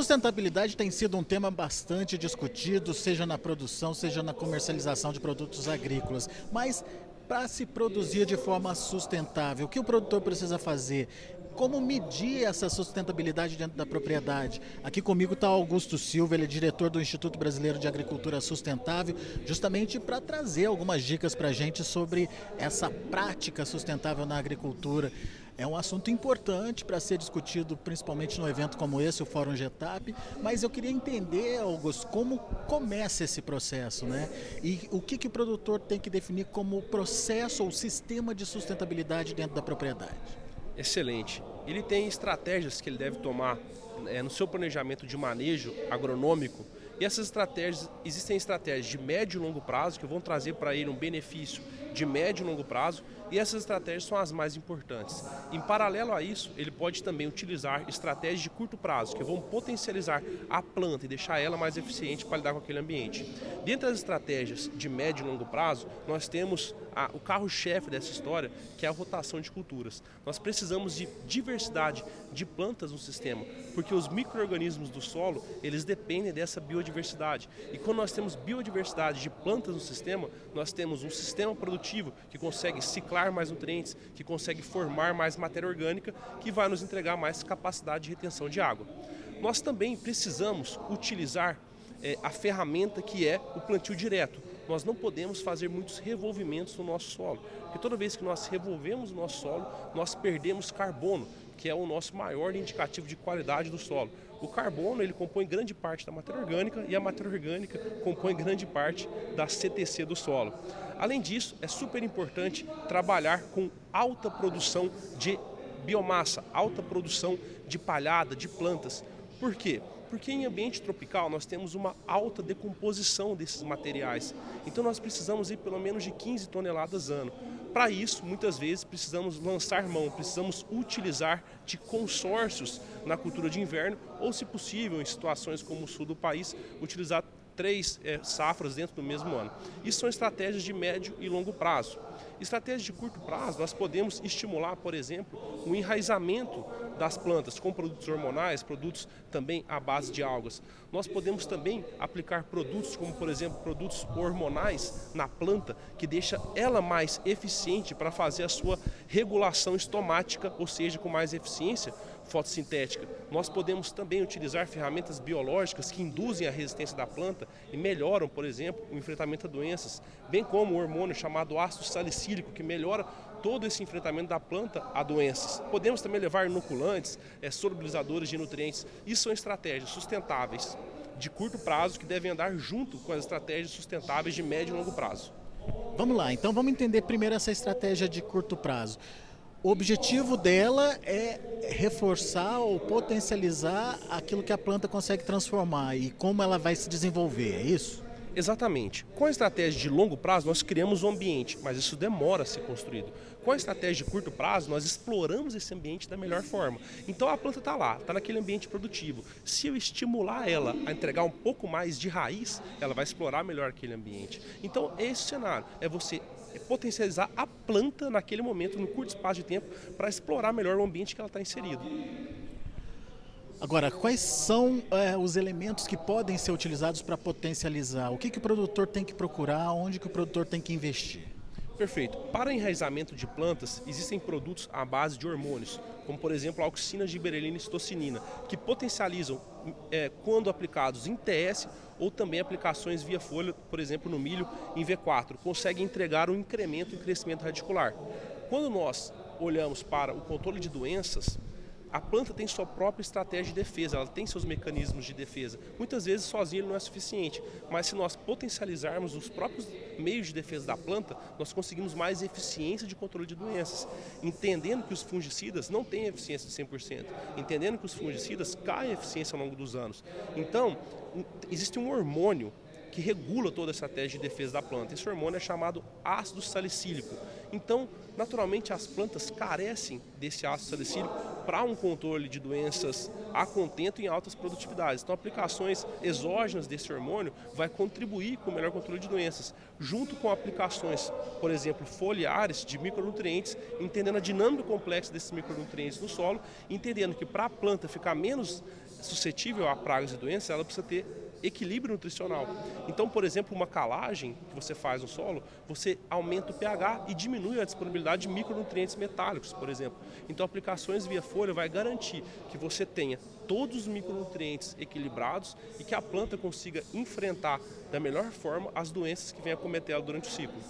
Sustentabilidade tem sido um tema bastante discutido, seja na produção, seja na comercialização de produtos agrícolas. Mas para se produzir de forma sustentável, o que o produtor precisa fazer? Como medir essa sustentabilidade dentro da propriedade? Aqui comigo está Augusto Silva, ele é diretor do Instituto Brasileiro de Agricultura Sustentável, justamente para trazer algumas dicas para a gente sobre essa prática sustentável na agricultura. É um assunto importante para ser discutido, principalmente num evento como esse, o Fórum Getap, mas eu queria entender, Augusto, como começa esse processo, né? E o que, que o produtor tem que definir como processo ou sistema de sustentabilidade dentro da propriedade? Excelente. Ele tem estratégias que ele deve tomar é, no seu planejamento de manejo agronômico e essas estratégias, existem estratégias de médio e longo prazo que vão trazer para ele um benefício de médio e longo prazo e essas estratégias são as mais importantes. Em paralelo a isso, ele pode também utilizar estratégias de curto prazo, que vão potencializar a planta e deixar ela mais eficiente para lidar com aquele ambiente. Dentre as estratégias de médio e longo prazo, nós temos a, o carro-chefe dessa história, que é a rotação de culturas. Nós precisamos de diversidade de plantas no sistema, porque os micro-organismos do solo, eles dependem dessa biodiversidade. E quando nós temos biodiversidade de plantas no sistema, nós temos um sistema produtivo que consegue ciclar mais nutrientes, que consegue formar mais matéria orgânica, que vai nos entregar mais capacidade de retenção de água. Nós também precisamos utilizar é, a ferramenta que é o plantio direto. Nós não podemos fazer muitos revolvimentos no nosso solo, porque toda vez que nós revolvemos o nosso solo, nós perdemos carbono, que é o nosso maior indicativo de qualidade do solo. O carbono ele compõe grande parte da matéria orgânica e a matéria orgânica compõe grande parte da CTC do solo. Além disso, é super importante trabalhar com alta produção de biomassa, alta produção de palhada, de plantas. Por quê? Porque em ambiente tropical nós temos uma alta decomposição desses materiais. Então nós precisamos ir pelo menos de 15 toneladas ano. Para isso, muitas vezes precisamos lançar mão, precisamos utilizar de consórcios na cultura de inverno ou, se possível, em situações como o sul do país, utilizar três é, safras dentro do mesmo ano. Isso são estratégias de médio e longo prazo. Estratégias de curto prazo, nós podemos estimular, por exemplo, o enraizamento das plantas com produtos hormonais, produtos também à base de algas. Nós podemos também aplicar produtos como, por exemplo, produtos hormonais na planta, que deixa ela mais eficiente para fazer a sua regulação estomática, ou seja, com mais eficiência, fotossintética. Nós podemos também utilizar ferramentas biológicas que induzem a resistência da planta e melhoram, por exemplo, o enfrentamento a doenças, bem como o hormônio chamado ácido salicílico, que melhora todo esse enfrentamento da planta a doenças. Podemos também levar inoculantes, é, solubilizadores de nutrientes. Isso são estratégias sustentáveis de curto prazo que devem andar junto com as estratégias sustentáveis de médio e longo prazo. Vamos lá, então vamos entender primeiro essa estratégia de curto prazo. O objetivo dela é reforçar ou potencializar aquilo que a planta consegue transformar e como ela vai se desenvolver, é isso? Exatamente. Com a estratégia de longo prazo, nós criamos um ambiente, mas isso demora a ser construído. Com a estratégia de curto prazo, nós exploramos esse ambiente da melhor forma. Então a planta está lá, está naquele ambiente produtivo. Se eu estimular ela a entregar um pouco mais de raiz, ela vai explorar melhor aquele ambiente. Então, esse cenário é você potencializar a planta naquele momento, no curto espaço de tempo, para explorar melhor o ambiente que ela está inserido. Agora, quais são é, os elementos que podem ser utilizados para potencializar? O que, que o produtor tem que procurar? Onde que o produtor tem que investir? Perfeito. Para enraizamento de plantas, existem produtos à base de hormônios, como por exemplo a auxina giberelina e citocinina, que potencializam é, quando aplicados em TS ou também aplicações via folha, por exemplo no milho em V4, conseguem entregar um incremento em crescimento radicular. Quando nós olhamos para o controle de doenças, a planta tem sua própria estratégia de defesa, ela tem seus mecanismos de defesa. Muitas vezes sozinho ele não é suficiente, mas se nós potencializarmos os próprios meios de defesa da planta, nós conseguimos mais eficiência de controle de doenças. Entendendo que os fungicidas não têm eficiência de 100%, entendendo que os fungicidas caem a eficiência ao longo dos anos. Então, existe um hormônio que regula toda a estratégia de defesa da planta. Esse hormônio é chamado ácido salicílico. Então, naturalmente, as plantas carecem desse ácido salicílico para um controle de doenças a contento em altas produtividades. Então, aplicações exógenas desse hormônio vai contribuir com o melhor controle de doenças, junto com aplicações, por exemplo, foliares de micronutrientes, entendendo a dinâmica complexa desses micronutrientes no solo, entendendo que para a planta ficar menos suscetível a pragas e doenças, ela precisa ter equilíbrio nutricional. Então, por exemplo, uma calagem que você faz no solo, você aumenta o pH e diminui a disponibilidade de micronutrientes metálicos, por exemplo. Então, aplicações via folha vai garantir que você tenha todos os micronutrientes equilibrados e que a planta consiga enfrentar da melhor forma as doenças que vêm acometer ela durante o ciclo.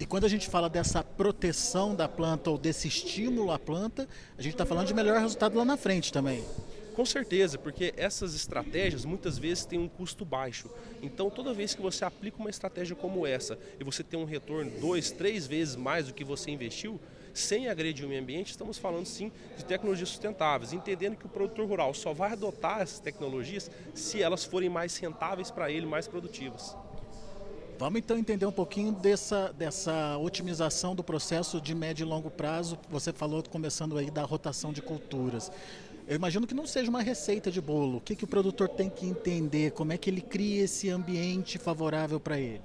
E quando a gente fala dessa proteção da planta ou desse estímulo à planta, a gente está falando de melhor resultado lá na frente também. Com certeza, porque essas estratégias muitas vezes têm um custo baixo. Então, toda vez que você aplica uma estratégia como essa e você tem um retorno dois, três vezes mais do que você investiu, sem agredir o meio ambiente, estamos falando sim de tecnologias sustentáveis, entendendo que o produtor rural só vai adotar essas tecnologias se elas forem mais rentáveis para ele, mais produtivas. Vamos então entender um pouquinho dessa, dessa otimização do processo de médio e longo prazo. Você falou começando aí da rotação de culturas. Eu imagino que não seja uma receita de bolo. O que, que o produtor tem que entender? Como é que ele cria esse ambiente favorável para ele?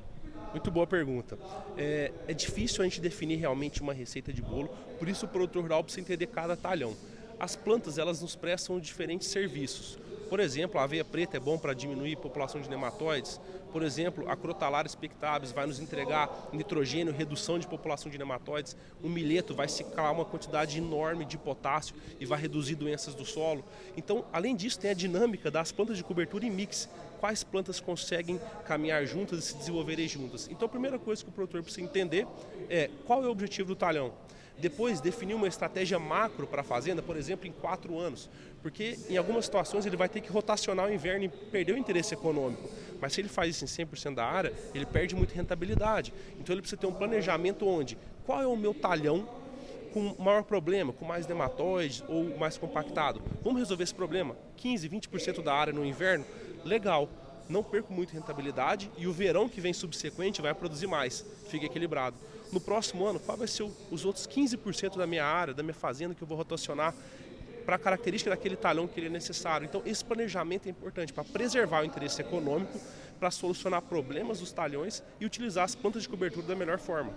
Muito boa pergunta. É, é, difícil a gente definir realmente uma receita de bolo, por isso o produtor rural precisa entender cada talhão. As plantas elas nos prestam diferentes serviços. Por exemplo, a aveia preta é bom para diminuir a população de nematóides. Por exemplo, a Crotalaria spectabilis vai nos entregar nitrogênio, redução de população de nematóides. O milheto vai ciclar uma quantidade enorme de potássio e vai reduzir doenças do solo. Então, além disso, tem a dinâmica das plantas de cobertura e mix. Quais plantas conseguem caminhar juntas e se desenvolverem juntas. Então, a primeira coisa que o produtor precisa entender é qual é o objetivo do talhão. Depois, definir uma estratégia macro para a fazenda, por exemplo, em quatro anos. Porque em algumas situações ele vai ter que rotacionar o inverno e perder o interesse econômico. Mas se ele faz isso em 100% da área, ele perde muita rentabilidade. Então ele precisa ter um planejamento onde, qual é o meu talhão com maior problema, com mais nematóides ou mais compactado? Vamos resolver esse problema? 15, 20% da área no inverno? Legal não perco muito rentabilidade e o verão que vem subsequente vai produzir mais, fica equilibrado. No próximo ano, qual vai ser os outros 15% da minha área, da minha fazenda que eu vou rotacionar para a característica daquele talhão que ele é necessário. Então, esse planejamento é importante para preservar o interesse econômico, para solucionar problemas dos talhões e utilizar as plantas de cobertura da melhor forma.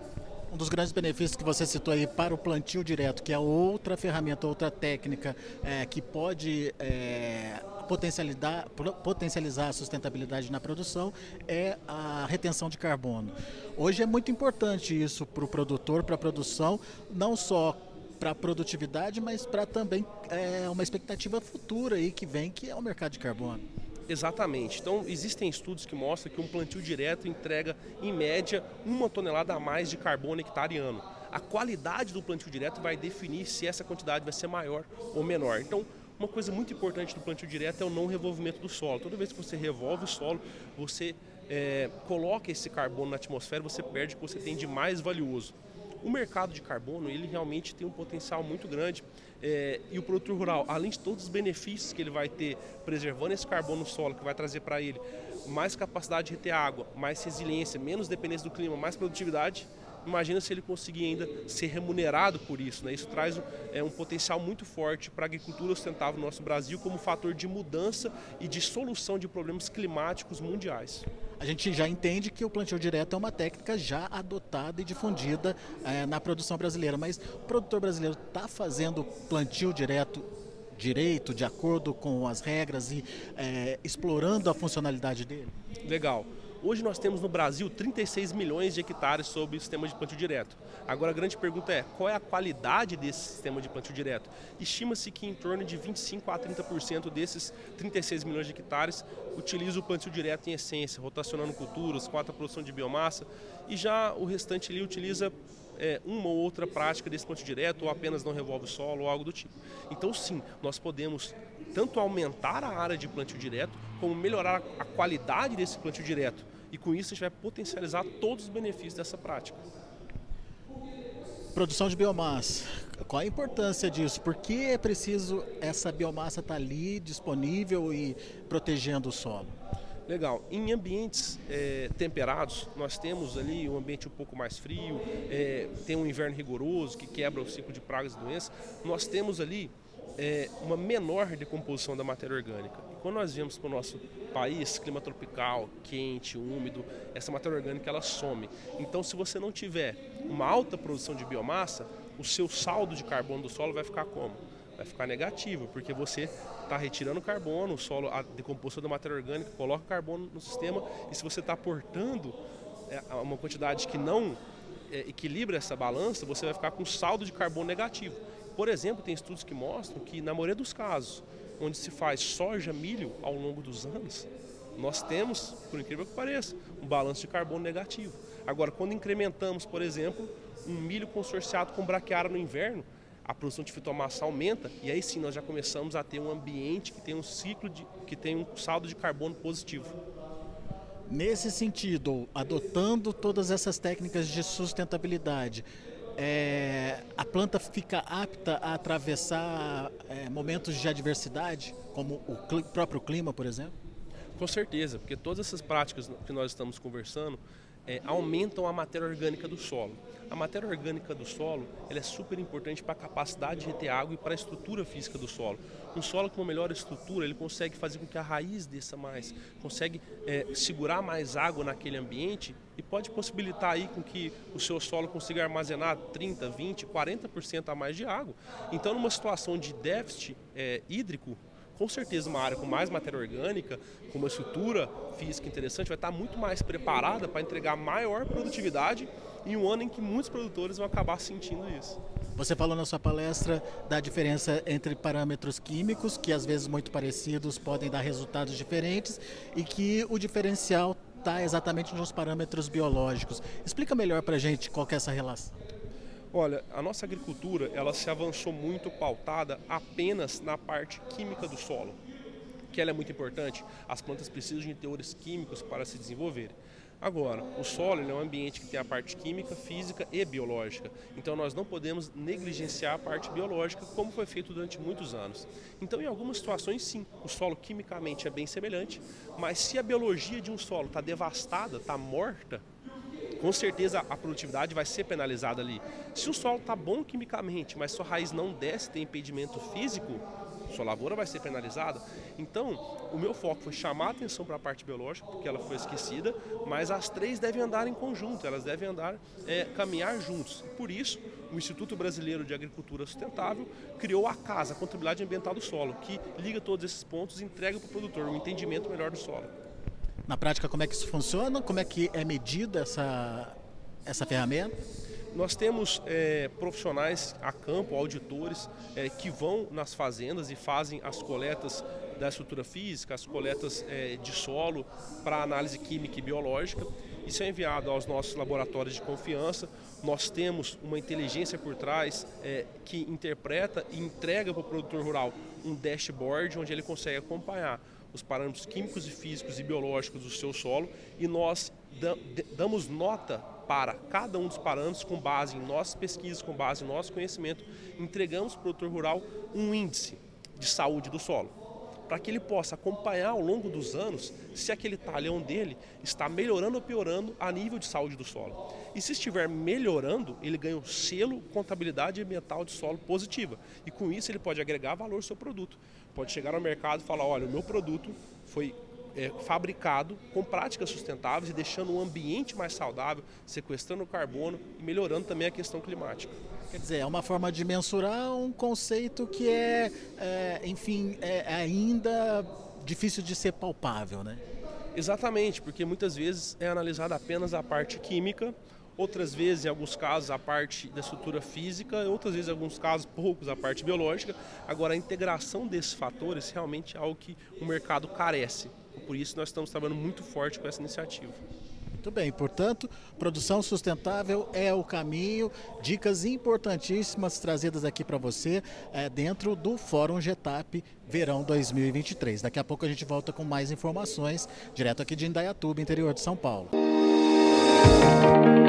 Um dos grandes benefícios que você citou aí para o plantio direto, que é outra ferramenta, outra técnica é, que pode é, potencializar, potencializar a sustentabilidade na produção, é a retenção de carbono. Hoje é muito importante isso para o produtor, para a produção, não só para a produtividade, mas para também é, uma expectativa futura aí que vem, que é o mercado de carbono. Exatamente. Então, existem estudos que mostram que um plantio direto entrega, em média, uma tonelada a mais de carbono hectare ano. A qualidade do plantio direto vai definir se essa quantidade vai ser maior ou menor. Então, uma coisa muito importante do plantio direto é o não revolvimento do solo. Toda vez que você revolve o solo, você é, coloca esse carbono na atmosfera, você perde o que você tem de mais valioso. O mercado de carbono, ele realmente tem um potencial muito grande é, e o produtor rural, além de todos os benefícios que ele vai ter preservando esse carbono no solo, que vai trazer para ele mais capacidade de reter água, mais resiliência, menos dependência do clima, mais produtividade, imagina se ele conseguir ainda ser remunerado por isso. Né? Isso traz é, um potencial muito forte para a agricultura sustentável no nosso Brasil como fator de mudança e de solução de problemas climáticos mundiais. A gente já entende que o plantio direto é uma técnica já adotada e difundida é, na produção brasileira, mas o produtor brasileiro está fazendo plantio direto direito, de acordo com as regras e é, explorando a funcionalidade dele? Legal. Hoje nós temos no Brasil 36 milhões de hectares sob o sistema de plantio direto. Agora a grande pergunta é, qual é a qualidade desse sistema de plantio direto? Estima-se que em torno de 25 a 30% desses 36 milhões de hectares utilizam o plantio direto em essência, rotacionando culturas, alta produção de biomassa, e já o restante ali utiliza é, uma ou outra prática desse plantio direto, ou apenas não revolve o solo, ou algo do tipo. Então sim, nós podemos tanto aumentar a área de plantio direto, como melhorar a qualidade desse plantio direto. E com isso a gente vai potencializar todos os benefícios dessa prática. Produção de biomassa. Qual a importância disso? Por que é preciso essa biomassa estar tá ali disponível e protegendo o solo? Legal. Em ambientes é, temperados, nós temos ali um ambiente um pouco mais frio, é, tem um inverno rigoroso que quebra o ciclo de pragas e doenças. Nós temos ali é, uma menor decomposição da matéria orgânica. Quando nós viemos para o nosso país, clima tropical, quente, úmido, essa matéria orgânica ela some. Então, se você não tiver uma alta produção de biomassa, o seu saldo de carbono do solo vai ficar como? vai ficar negativo, porque você está retirando carbono, o solo, a decomposição da matéria orgânica coloca carbono no sistema e se você está aportando é, uma quantidade que não é, equilibra essa balança, você vai ficar com saldo de carbono negativo. Por exemplo, tem estudos que mostram que na maioria dos casos, onde se faz soja, milho ao longo dos anos, nós temos, por incrível que pareça, um balanço de carbono negativo. Agora, quando incrementamos, por exemplo, um milho consorciado com braquiária no inverno, a produção de fitomassa aumenta e aí sim nós já começamos a ter um ambiente que tem um ciclo de que tem um saldo de carbono positivo. Nesse sentido, adotando todas essas técnicas de sustentabilidade, é, a planta fica apta a atravessar é, momentos de adversidade, como o cl próprio clima, por exemplo? Com certeza, porque todas essas práticas que nós estamos conversando é, aumentam a matéria orgânica do solo. A matéria orgânica do solo ela é super importante para a capacidade de reter água e para a estrutura física do solo. Um solo com uma melhor estrutura, ele consegue fazer com que a raiz desça mais, consegue é, segurar mais água naquele ambiente e pode possibilitar aí com que o seu solo consiga armazenar 30, 20, 40% a mais de água. Então, numa situação de déficit é, hídrico, com certeza uma área com mais matéria orgânica, com uma estrutura física interessante, vai estar muito mais preparada para entregar maior produtividade em um ano em que muitos produtores vão acabar sentindo isso. Você falou na sua palestra da diferença entre parâmetros químicos, que às vezes muito parecidos podem dar resultados diferentes, e que o diferencial está exatamente nos parâmetros biológicos. Explica melhor para a gente qual é essa relação. Olha, a nossa agricultura ela se avançou muito pautada apenas na parte química do solo, que ela é muito importante. As plantas precisam de teores químicos para se desenvolverem. Agora, o solo é um ambiente que tem a parte química, física e biológica. Então nós não podemos negligenciar a parte biológica, como foi feito durante muitos anos. Então, em algumas situações, sim, o solo quimicamente é bem semelhante, mas se a biologia de um solo está devastada, está morta, com certeza a produtividade vai ser penalizada ali. Se o solo está bom quimicamente, mas sua raiz não desce, tem impedimento físico, sua lavoura vai ser penalizada. Então, o meu foco foi chamar a atenção para a parte biológica, porque ela foi esquecida, mas as três devem andar em conjunto, elas devem andar, é, caminhar juntos. Por isso, o Instituto Brasileiro de Agricultura Sustentável criou a CASA, a Contabilidade Ambiental do Solo, que liga todos esses pontos e entrega para o produtor um entendimento melhor do solo. Na prática, como é que isso funciona? Como é que é medida essa, essa ferramenta? Nós temos é, profissionais a campo, auditores, é, que vão nas fazendas e fazem as coletas da estrutura física, as coletas é, de solo para análise química e biológica. Isso é enviado aos nossos laboratórios de confiança. Nós temos uma inteligência por trás é, que interpreta e entrega para o produtor rural um dashboard onde ele consegue acompanhar os parâmetros químicos e físicos e biológicos do seu solo e nós damos nota para cada um dos parâmetros com base em nossas pesquisas, com base em nosso conhecimento, entregamos para o produtor rural um índice de saúde do solo para que ele possa acompanhar ao longo dos anos se aquele talhão dele está melhorando ou piorando a nível de saúde do solo. E se estiver melhorando, ele ganha o selo contabilidade ambiental de solo positiva. E com isso ele pode agregar valor ao seu produto. Pode chegar ao mercado e falar, olha, o meu produto foi é, fabricado com práticas sustentáveis e deixando um ambiente mais saudável, sequestrando o carbono e melhorando também a questão climática. Quer dizer, é uma forma de mensurar um conceito que é, é enfim, é ainda difícil de ser palpável, né? Exatamente, porque muitas vezes é analisada apenas a parte química, outras vezes, em alguns casos, a parte da estrutura física, outras vezes, em alguns casos, poucos, a parte biológica. Agora, a integração desses fatores realmente é algo que o mercado carece. Por isso, nós estamos trabalhando muito forte com essa iniciativa. Muito bem, portanto, produção sustentável é o caminho. Dicas importantíssimas trazidas aqui para você é, dentro do Fórum Getap Verão 2023. Daqui a pouco a gente volta com mais informações, direto aqui de Indaiatuba, interior de São Paulo. Música